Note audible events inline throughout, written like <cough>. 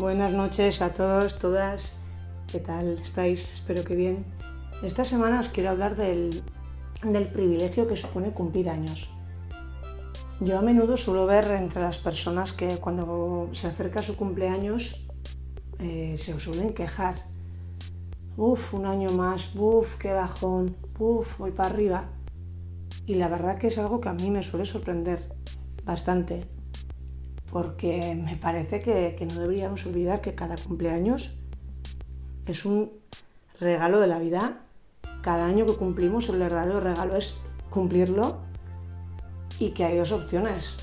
Buenas noches a todos, todas. ¿Qué tal estáis? Espero que bien. Esta semana os quiero hablar del, privilegio que supone cumplir años. Yo a menudo suelo ver entre las personas que cuando se acerca su cumpleaños eh, se suelen quejar. Uf, un año más, uf, qué bajón, uf, voy para arriba. Y la verdad que es algo que a mí me suele sorprender bastante porque me parece que, no deberíamos olvidar que cada cumpleaños es un regalo de la vida. Cada año que cumplimos el verdadero regalo es cumplirlo y que hay dos opciones,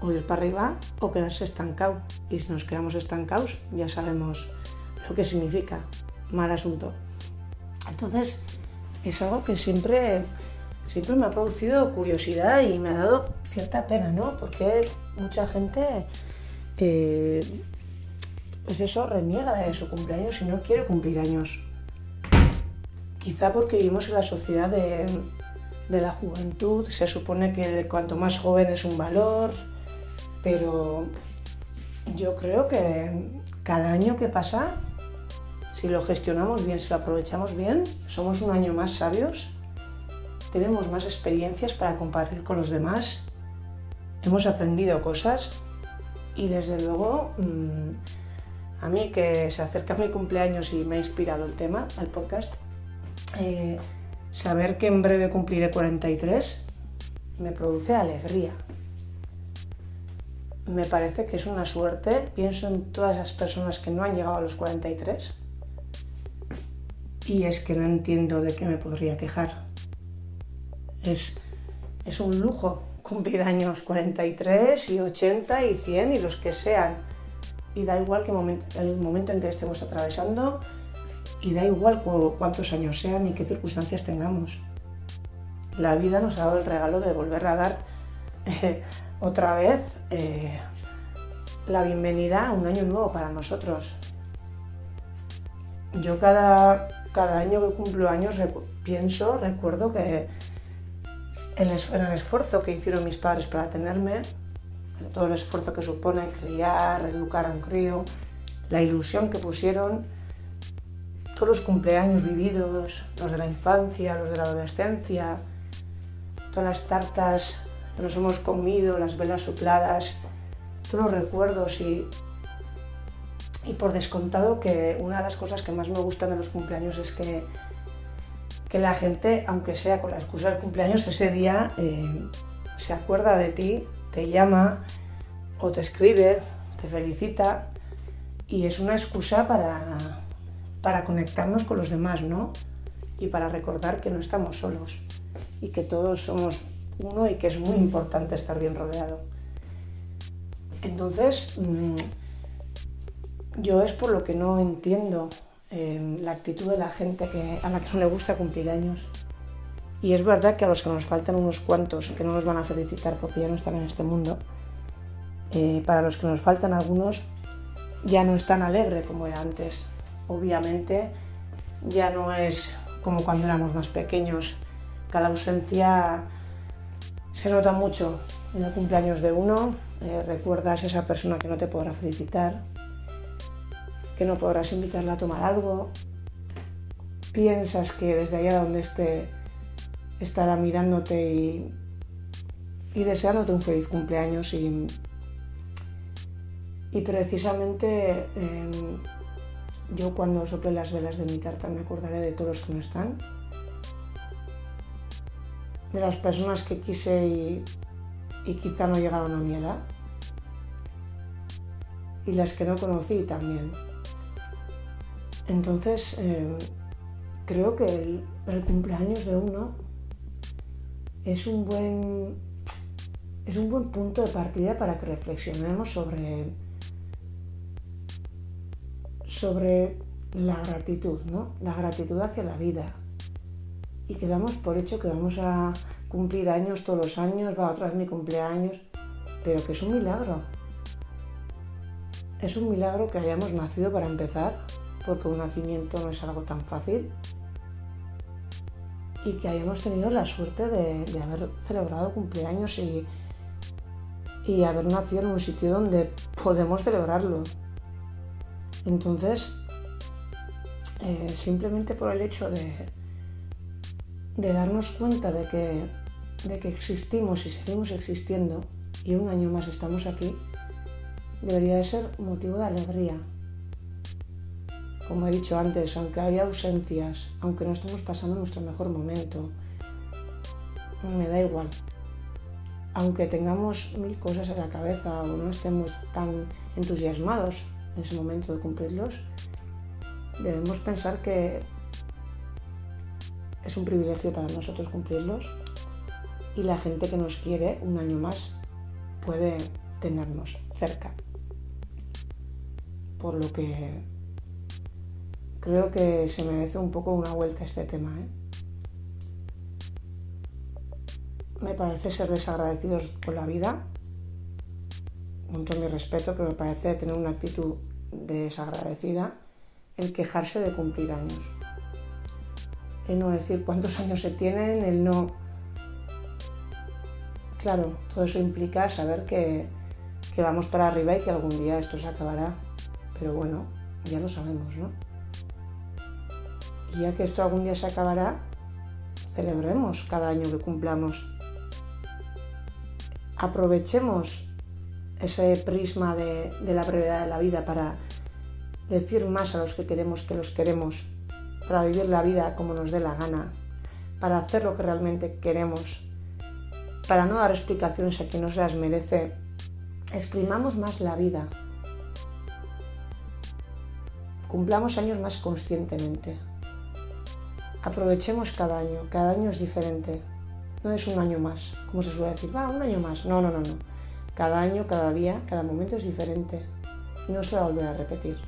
o ir para arriba o quedarse estancado. Y si nos quedamos estancados ya sabemos lo que significa, mal asunto. Entonces es algo que siempre, siempre me ha producido curiosidad y me ha dado cierta pena, ¿no? Porque mucha gente, eh, pues eso, reniega de su cumpleaños y no quiere cumplir años. Quizá porque vivimos en la sociedad de, la juventud, se supone que cuanto más joven es un valor, pero yo creo que cada año que pasa, si lo gestionamos bien, si lo aprovechamos bien, somos un año más sabios, tenemos más experiencias para compartir con los demás hemos aprendido cosas y desde luego mm, a mí que se acerca mi cumpleaños y me ha inspirado el tema, el podcast, eh, saber que en breve cumpliré 43 me produce alegría. Me parece que es una suerte, pienso en todas las personas que no han llegado a los 43 y es que no entiendo de qué me podría quejar. Es, es un lujo cumplir años 43 y 80 y 100 y los que sean. Y da igual que el momento en que estemos atravesando y da igual cuántos años sean y qué circunstancias tengamos. La vida nos ha dado el regalo de volver a dar eh, otra vez eh, la bienvenida a un año nuevo para nosotros. Yo cada, cada año que cumplo años pienso, recuerdo que en el, esfuerzo que hicieron mis padres para tenerme, todo el esfuerzo que supone criar, educar a un crío, la ilusión que pusieron, todos los cumpleaños vividos, los de la infancia, los de la adolescencia, todas las tartas que nos hemos comido, las velas sopladas, todos los recuerdos y, y por descontado que una de las cosas que más me gustan de los cumpleaños es que que la gente, aunque sea con la excusa del cumpleaños, ese día eh, se acuerda de ti, te llama o te escribe, te felicita y es una excusa para, para conectarnos con los demás, ¿no? Y para recordar que no estamos solos y que todos somos uno y que es muy importante estar bien rodeado. Entonces, mm, yo es por lo que no entiendo La actitud de la gente que, a la que no le gusta cumplir años. Y es verdad que a los que nos faltan unos cuantos que no nos van a felicitar porque ya no están en este mundo, eh, para los que nos faltan algunos ya no es tan alegre como era antes. Obviamente ya no es como cuando éramos más pequeños. Cada ausencia se nota mucho en el cumpleaños de uno. Eh, recuerdas a esa persona que no te podrá felicitar, que no podrás invitarla a tomar algo, piensas que desde allá donde esté estará mirándote y, deseándote un feliz cumpleaños y, precisamente em, yo cuando sople las velas de mi tarta me acordaré de todos los que no están, de las personas que quise y, y quizá no llegaron a mi edad y las que no conocí también. Entonces, eh, creo que el, cumpleaños de uno es un buen es un buen punto de partida para que reflexionemos sobre sobre la gratitud, ¿no? La gratitud hacia la vida. Y quedamos por hecho que vamos a cumplir años todos los años, va otra vez mi cumpleaños, pero que es un milagro. Es un milagro que hayamos nacido para empezar porque un nacimiento no es algo tan fácil y que hayamos tenido la suerte de, haber celebrado cumpleaños y, y haber nacido en un sitio donde podemos celebrarlo. Entonces, eh, simplemente por el hecho de, de darnos cuenta de que, de que existimos y seguimos existiendo y un año más estamos aquí, debería de ser motivo de alegría. Como he dicho antes, aunque haya ausencias, aunque no estemos pasando nuestro mejor momento, me da igual. Aunque tengamos mil cosas en la cabeza o no estemos tan entusiasmados en ese momento de cumplirlos, debemos pensar que es un privilegio para nosotros cumplirlos y la gente que nos quiere un año más puede tenernos cerca. Por lo que creo que se merece un poco una vuelta este tema. ¿eh? Me parece ser desagradecidos con la vida, con todo mi respeto, pero me parece tener una actitud desagradecida el quejarse de cumplir años. El no decir cuántos <laughs> años se tienen, el no... Claro, todo eso implica saber que, que vamos para arriba y que algún día esto se acabará. Pero bueno, ya lo sabemos, ¿no? Y ya que esto algún día se acabará, celebremos cada año que cumplamos. Aprovechemos ese prisma de, la brevedad de la vida para decir más a los que queremos que los queremos, para vivir la vida como nos dé la gana, para hacer lo que realmente queremos, para no dar explicaciones a quien no se las merece. Exprimamos más la vida. Cumplamos años más conscientemente. Aprovechemos cada año, cada año es diferente. No es un año más, como se suele decir, va, un año más. No, no, no, no. Cada año, cada día, cada momento es diferente y no se va a volver a repetir.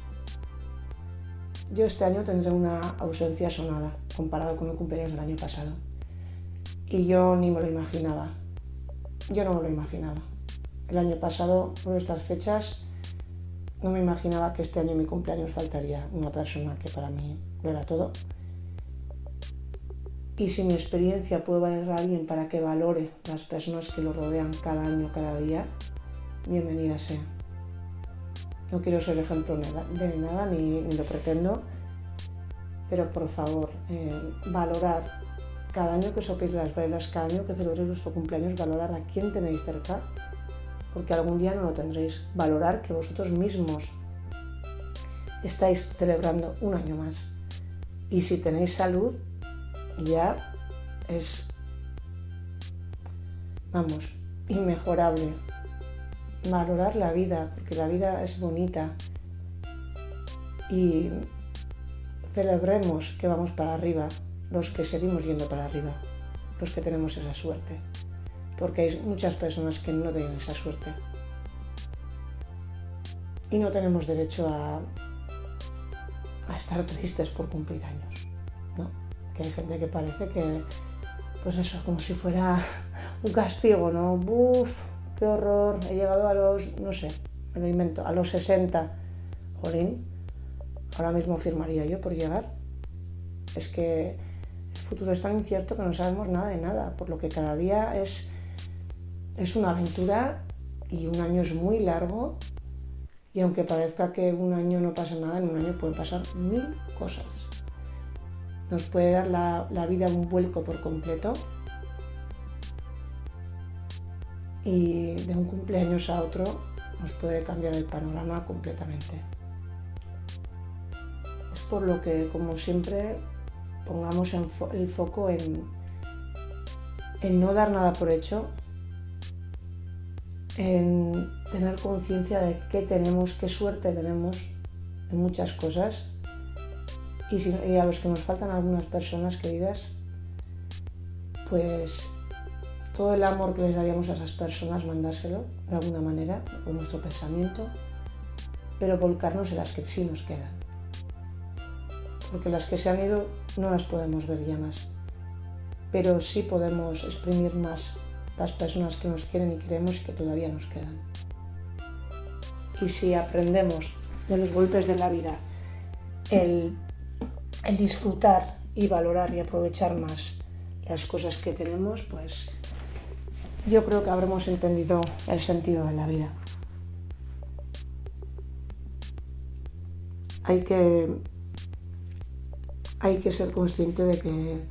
Yo este año tendré una ausencia sonada comparado con el cumpleaños del año pasado. Y yo ni me lo imaginaba. Yo no me lo imaginaba. El año pasado, por estas fechas, no me imaginaba que este año mi cumpleaños faltaría una persona que para mí lo era todo. Y si mi experiencia puede valer a alguien para que valore las personas que lo rodean cada año, cada día, bienvenida sea. No quiero ser ejemplo de nada, ni, lo pretendo, pero por favor, eh, valorar cada año que sopéis las velas, cada año que celebréis vuestro cumpleaños, valorar a quién tenéis cerca, porque algún día no lo tendréis. Valorar que vosotros mismos estáis celebrando un año más. Y si tenéis salud, ya es, vamos, inmejorable valorar la vida, porque la vida es bonita y celebremos que vamos para arriba, los que seguimos yendo para arriba, los que tenemos esa suerte, porque hay muchas personas que no tienen esa suerte. Y no tenemos derecho a, a estar tristes por cumplir años, ¿no? Que hay gente que parece que, pues eso, como si fuera <laughs> un castigo, ¿no? Buf, qué horror, he llegado a los, no sé, me lo invento, a los 60. Jolín, ahora mismo firmaría yo por llegar. Es que el futuro es tan incierto que no sabemos nada de nada, por lo que cada día es, es una aventura y un año es muy largo y aunque parezca que un año no pasa nada, en un año pueden pasar mil cosas. Nos puede dar la, vida un vuelco por completo y de un cumpleaños a otro nos puede cambiar el panorama completamente. Es por lo que, como siempre, pongamos el foco en, en no dar nada por hecho, en tener conciencia de qué tenemos, qué suerte tenemos en muchas cosas y, a los que nos faltan algunas personas queridas, pues todo el amor que les daríamos a esas personas, mandárselo de alguna manera, con nuestro pensamiento, pero volcarnos en las que sí nos quedan. Porque las que se han ido no las podemos ver ya más, pero sí podemos exprimir más las personas que nos quieren y queremos y que todavía nos quedan. Y si aprendemos de los golpes de la vida el, el disfrutar y valorar y aprovechar más las cosas que tenemos, pues yo creo que habremos entendido el sentido de la vida. hay que, hay que ser consciente de que,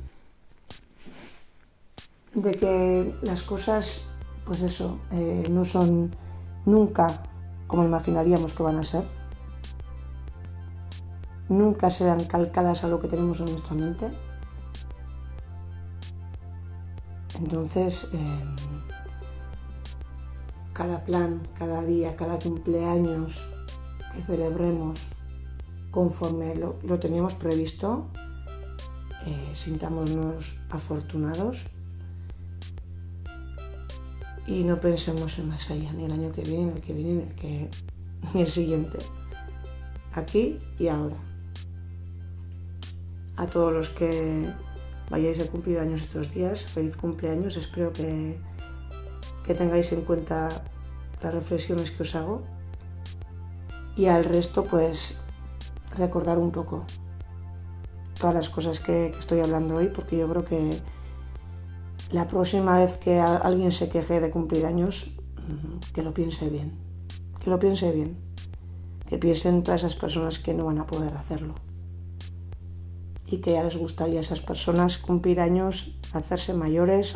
de que las cosas, pues eso, eh, no son nunca como imaginaríamos que van a ser. Nunca serán calcadas a lo que tenemos en nuestra mente. Entonces, em, cada plan, cada día, cada cumpleaños que celebremos conforme lo, teníamos previsto, eh, sintámonos afortunados y no pensemos en más allá, ni el año que viene, ni el que viene, ni el, que, <laughs> ni el siguiente. Aquí y ahora. A todos los que vayáis a cumplir años estos días, feliz cumpleaños, espero que, que tengáis en cuenta las reflexiones que os hago. Y al resto pues recordar un poco todas las cosas que, que estoy hablando hoy porque yo creo que la próxima vez que alguien se queje de cumplir años, mm, que lo piense bien, que lo piense bien, que piensen todas esas personas que no van a poder hacerlo y que ya les gustaría a esas personas cumplir años, hacerse mayores,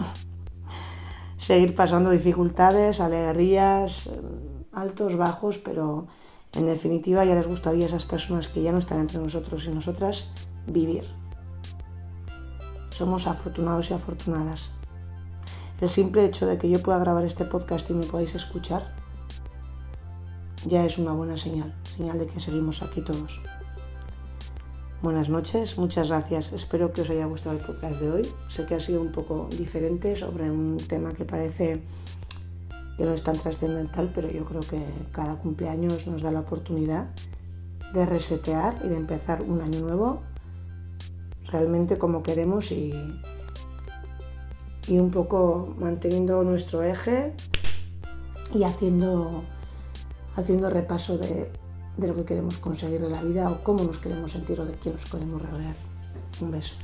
<laughs> seguir pasando dificultades, alegrías, mm, altos, bajos, pero en definitiva ya les gustaría a esas personas que ya no están entre nosotros y nosotras vivir. Somos afortunados y afortunadas. El simple hecho de que yo pueda grabar este podcast y me podáis escuchar ya es una buena señal, señal de que seguimos aquí todos. Buenas noches, muchas gracias. Espero que os haya gustado el podcast de hoy. Sé que ha sido un poco diferente sobre un tema que parece que no es tan trascendental, pero yo creo que cada cumpleaños nos da la oportunidad de resetear y de empezar un año nuevo realmente como queremos y, y un poco manteniendo nuestro eje y haciendo, haciendo repaso de, de lo que queremos conseguir en la vida o cómo nos queremos sentir o de quién nos queremos rodear. Un beso.